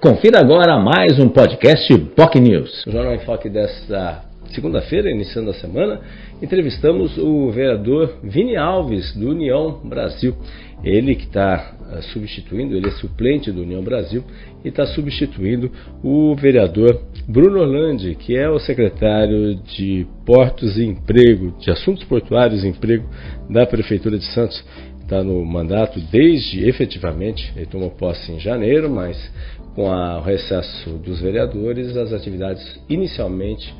Confira agora mais um podcast POC News. Jornal em Foque desta segunda-feira, iniciando a semana, entrevistamos o vereador Vini Alves, do União Brasil. Ele que está uh, substituindo, ele é suplente do União Brasil e está substituindo o vereador Bruno Orlandi, que é o secretário de Portos e Emprego, de Assuntos Portuários e Emprego da Prefeitura de Santos está no mandato desde efetivamente, ele tomou posse em janeiro, mas com o recesso dos vereadores, as atividades inicialmente,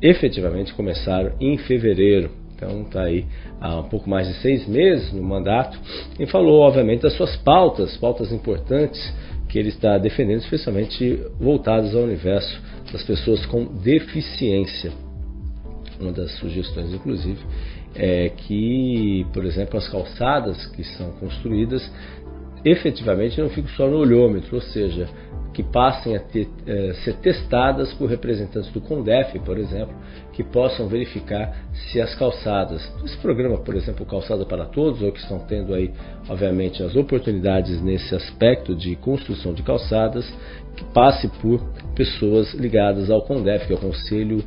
efetivamente, começaram em fevereiro. Então está aí há um pouco mais de seis meses no mandato e falou, obviamente, das suas pautas, pautas importantes que ele está defendendo, especialmente voltadas ao universo das pessoas com deficiência. Uma das sugestões, inclusive, é que, por exemplo, as calçadas que são construídas efetivamente não ficam só no olhômetro, ou seja, que passem a ter, eh, ser testadas por representantes do CONDEF, por exemplo, que possam verificar se as calçadas, esse programa, por exemplo, Calçada para Todos, ou que estão tendo aí, obviamente, as oportunidades nesse aspecto de construção de calçadas, que passe por pessoas ligadas ao CONDEF, que é o Conselho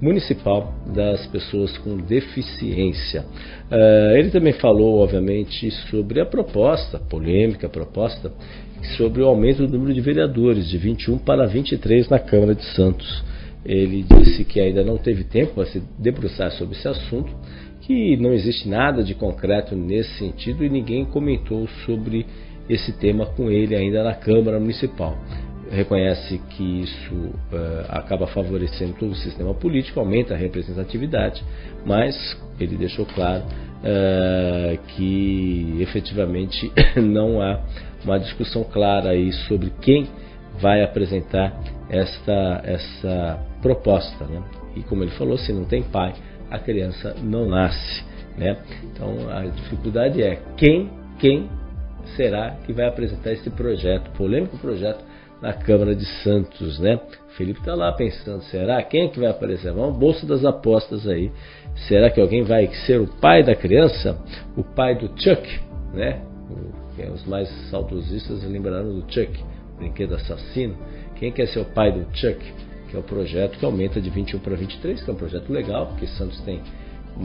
Municipal das Pessoas com Deficiência. Uh, ele também falou, obviamente, sobre a proposta, polêmica proposta, sobre o aumento do número de vereadores, de 21 para 23 na Câmara de Santos. Ele disse que ainda não teve tempo para se debruçar sobre esse assunto, que não existe nada de concreto nesse sentido e ninguém comentou sobre esse tema com ele ainda na Câmara Municipal. Reconhece que isso uh, acaba favorecendo todo o sistema político, aumenta a representatividade, mas ele deixou claro uh, que efetivamente não há uma discussão clara aí sobre quem vai apresentar esta, essa proposta. Né? E como ele falou, se não tem pai, a criança não nasce. Né? Então a dificuldade é quem, quem será que vai apresentar esse projeto, polêmico projeto na Câmara de Santos, né? Felipe está lá pensando, será quem é que vai aparecer? Vamos bolsa das apostas aí. Será que alguém vai ser o pai da criança? O pai do Chuck, né? É, os mais saudosistas lembraram do Chuck, brinquedo assassino. Quem quer ser o pai do Chuck? Que é o projeto que aumenta de 21 para 23, que é um projeto legal, porque Santos tem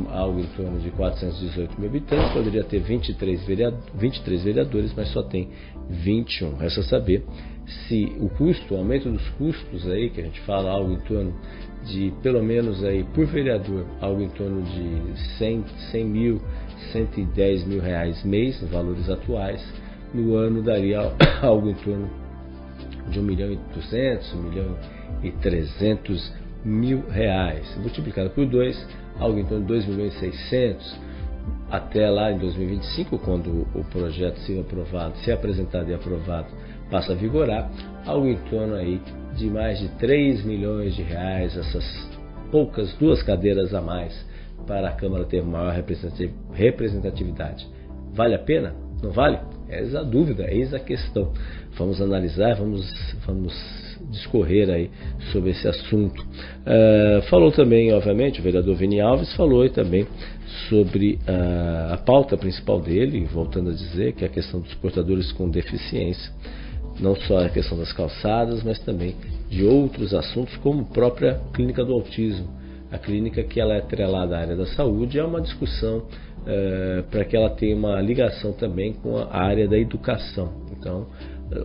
algo em torno de 418 mil habitantes, poderia ter 23, vereador, 23 vereadores, mas só tem 21. Resta saber se o custo, o aumento dos custos aí, que a gente fala algo em torno de pelo menos aí por vereador, algo em torno de 100, 100 mil 110 mil reais mês, valores atuais, no ano daria algo em torno de 1 milhão e 200, 1 milhão e 300 mil reais. Multiplicado por 2, algo em torno de 2 milhões e 600 até lá em 2025, quando o projeto se aprovado, se apresentado e aprovado, passa a vigorar, algo em torno aí de mais de 3 milhões de reais, essas poucas duas cadeiras a mais para a Câmara ter maior representatividade. Vale a pena? Não vale? Eis a dúvida, eis a questão. Vamos analisar, vamos, vamos discorrer aí sobre esse assunto. Uh, falou também, obviamente, o vereador Vini Alves falou também sobre uh, a pauta principal dele, voltando a dizer que é a questão dos portadores com deficiência, não só a questão das calçadas, mas também de outros assuntos, como a própria clínica do autismo a clínica que ela é atrelada à área da saúde é uma discussão é, para que ela tenha uma ligação também com a área da educação. Então,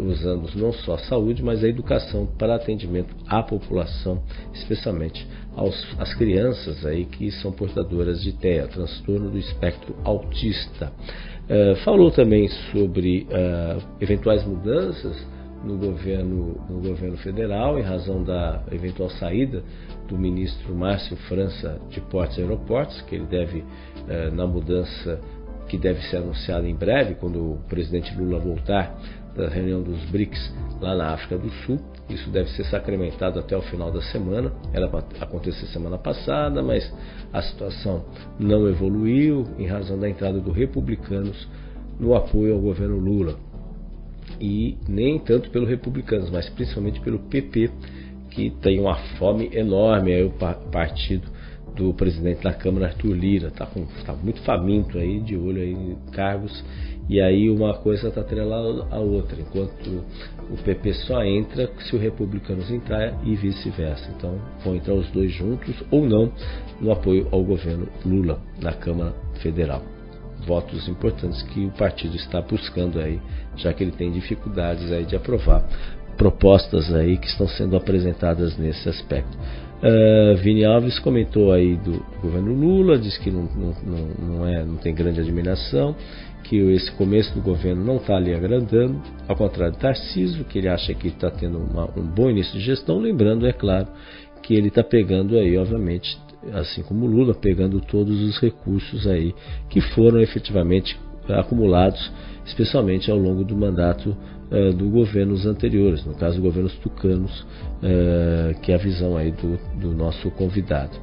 usando não só a saúde, mas a educação para atendimento à população, especialmente aos, às crianças aí que são portadoras de TEA, transtorno do espectro autista. É, falou também sobre eventuais mudanças no governo, no governo federal, em razão da eventual saída do ministro Márcio França de Portos e Aeroportos, que ele deve, eh, na mudança que deve ser anunciada em breve, quando o presidente Lula voltar da reunião dos BRICS lá na África do Sul. Isso deve ser sacramentado até o final da semana. Era para acontecer semana passada, mas a situação não evoluiu em razão da entrada dos republicanos no apoio ao governo Lula e nem tanto pelos republicanos, mas principalmente pelo PP, que tem uma fome enorme, é o partido do presidente da Câmara, Arthur Lira. Está tá muito faminto aí, de olho aí em cargos, e aí uma coisa está atrelada à outra, enquanto o PP só entra se o Republicanos entrar e vice-versa. Então vão entrar os dois juntos ou não no apoio ao governo Lula na Câmara Federal. Votos importantes que o partido está buscando aí, já que ele tem dificuldades aí de aprovar propostas aí que estão sendo apresentadas nesse aspecto. Uh, Vini Alves comentou aí do governo Lula, diz que não, não, não, é, não tem grande admiração, que esse começo do governo não está ali agradando, ao contrário de Tarcísio, que ele acha que está tendo uma, um bom início de gestão, lembrando, é claro, que ele está pegando aí, obviamente, assim como Lula, pegando todos os recursos aí que foram efetivamente acumulados, especialmente ao longo do mandato uh, do governos anteriores, no caso governos tucanos, uh, que é a visão aí do, do nosso convidado.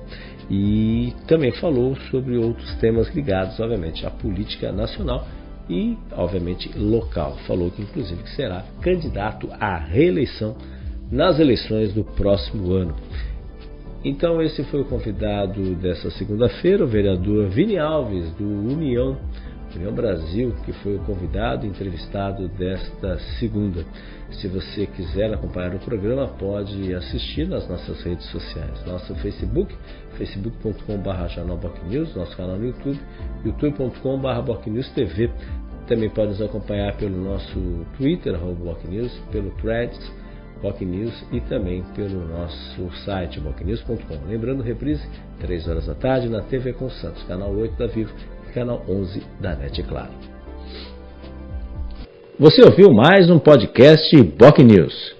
E também falou sobre outros temas ligados, obviamente, à política nacional e, obviamente, local. Falou que, inclusive, que será candidato à reeleição nas eleições do próximo ano. Então, esse foi o convidado dessa segunda-feira, o vereador Vini Alves, do União União Brasil, que foi o convidado e entrevistado desta segunda. Se você quiser acompanhar o programa, pode assistir nas nossas redes sociais. Nosso Facebook, facebook.com.br News, nosso canal no YouTube, youtube.com.br TV. Também pode nos acompanhar pelo nosso Twitter, News, pelo Threads, News e também pelo nosso site, bocnews.com. Lembrando, reprise, 3 horas da tarde na TV com Santos, canal 8 da Vivo canal 11 da NET Claro. Você ouviu mais um podcast Boc News.